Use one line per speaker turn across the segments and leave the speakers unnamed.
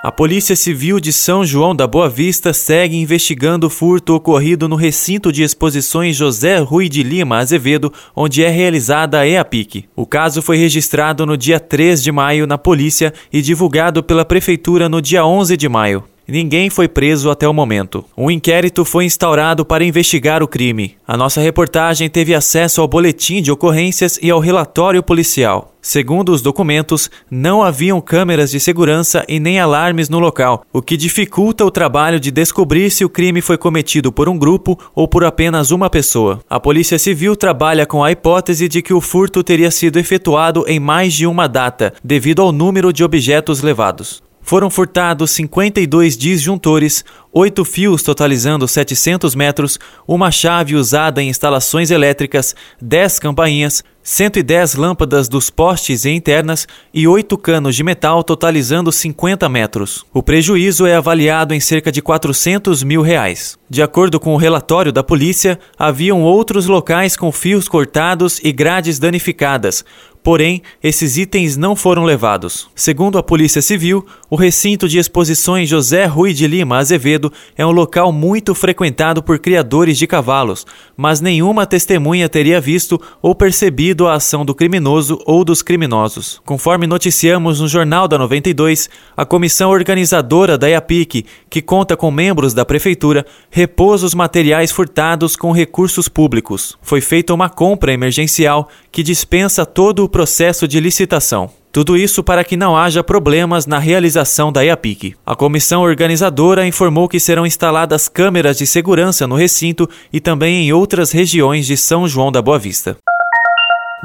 A Polícia Civil de São João da Boa Vista segue investigando o furto ocorrido no recinto de exposições José Rui de Lima Azevedo, onde é realizada a EAPIC. O caso foi registrado no dia 3 de maio na polícia e divulgado pela Prefeitura no dia 11 de maio. Ninguém foi preso até o momento. Um inquérito foi instaurado para investigar o crime. A nossa reportagem teve acesso ao boletim de ocorrências e ao relatório policial. Segundo os documentos, não haviam câmeras de segurança e nem alarmes no local, o que dificulta o trabalho de descobrir se o crime foi cometido por um grupo ou por apenas uma pessoa. A Polícia Civil trabalha com a hipótese de que o furto teria sido efetuado em mais de uma data, devido ao número de objetos levados. Foram furtados 52 disjuntores, oito fios totalizando 700 metros, uma chave usada em instalações elétricas, 10 campainhas, 110 lâmpadas dos postes e internas e oito canos de metal totalizando 50 metros. O prejuízo é avaliado em cerca de 400 mil reais. De acordo com o relatório da polícia, haviam outros locais com fios cortados e grades danificadas, Porém, esses itens não foram levados. Segundo a Polícia Civil, o recinto de exposições José Rui de Lima Azevedo é um local muito frequentado por criadores de cavalos, mas nenhuma testemunha teria visto ou percebido a ação do criminoso ou dos criminosos. Conforme noticiamos no Jornal da 92, a comissão organizadora da IAPIC, que conta com membros da prefeitura, repôs os materiais furtados com recursos públicos. Foi feita uma compra emergencial que dispensa todo o processo de licitação. Tudo isso para que não haja problemas na realização da EAPIC. A comissão organizadora informou que serão instaladas câmeras de segurança no recinto e também em outras regiões de São João da Boa Vista.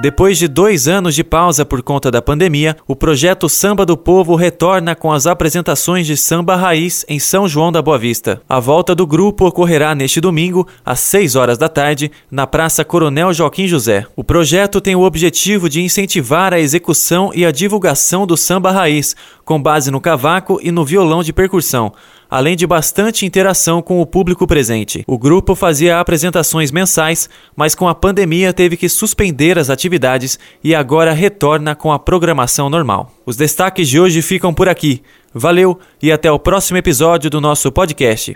Depois de dois anos de pausa por conta da pandemia, o projeto Samba do Povo retorna com as apresentações de samba raiz em São João da Boa Vista. A volta do grupo ocorrerá neste domingo, às 6 horas da tarde, na Praça Coronel Joaquim José. O projeto tem o objetivo de incentivar a execução e a divulgação do samba raiz, com base no cavaco e no violão de percussão além de bastante interação com o público presente. O grupo fazia apresentações mensais, mas com a pandemia teve que suspender as atividades e agora retorna com a programação normal. Os destaques de hoje ficam por aqui. Valeu e até o próximo episódio do nosso podcast.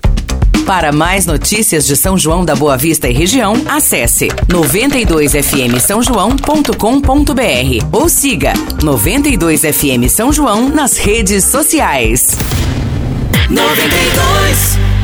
Para mais notícias de São João da Boa Vista e região, acesse 92fm São João.com.br ou siga 92fm São João nas redes sociais. 92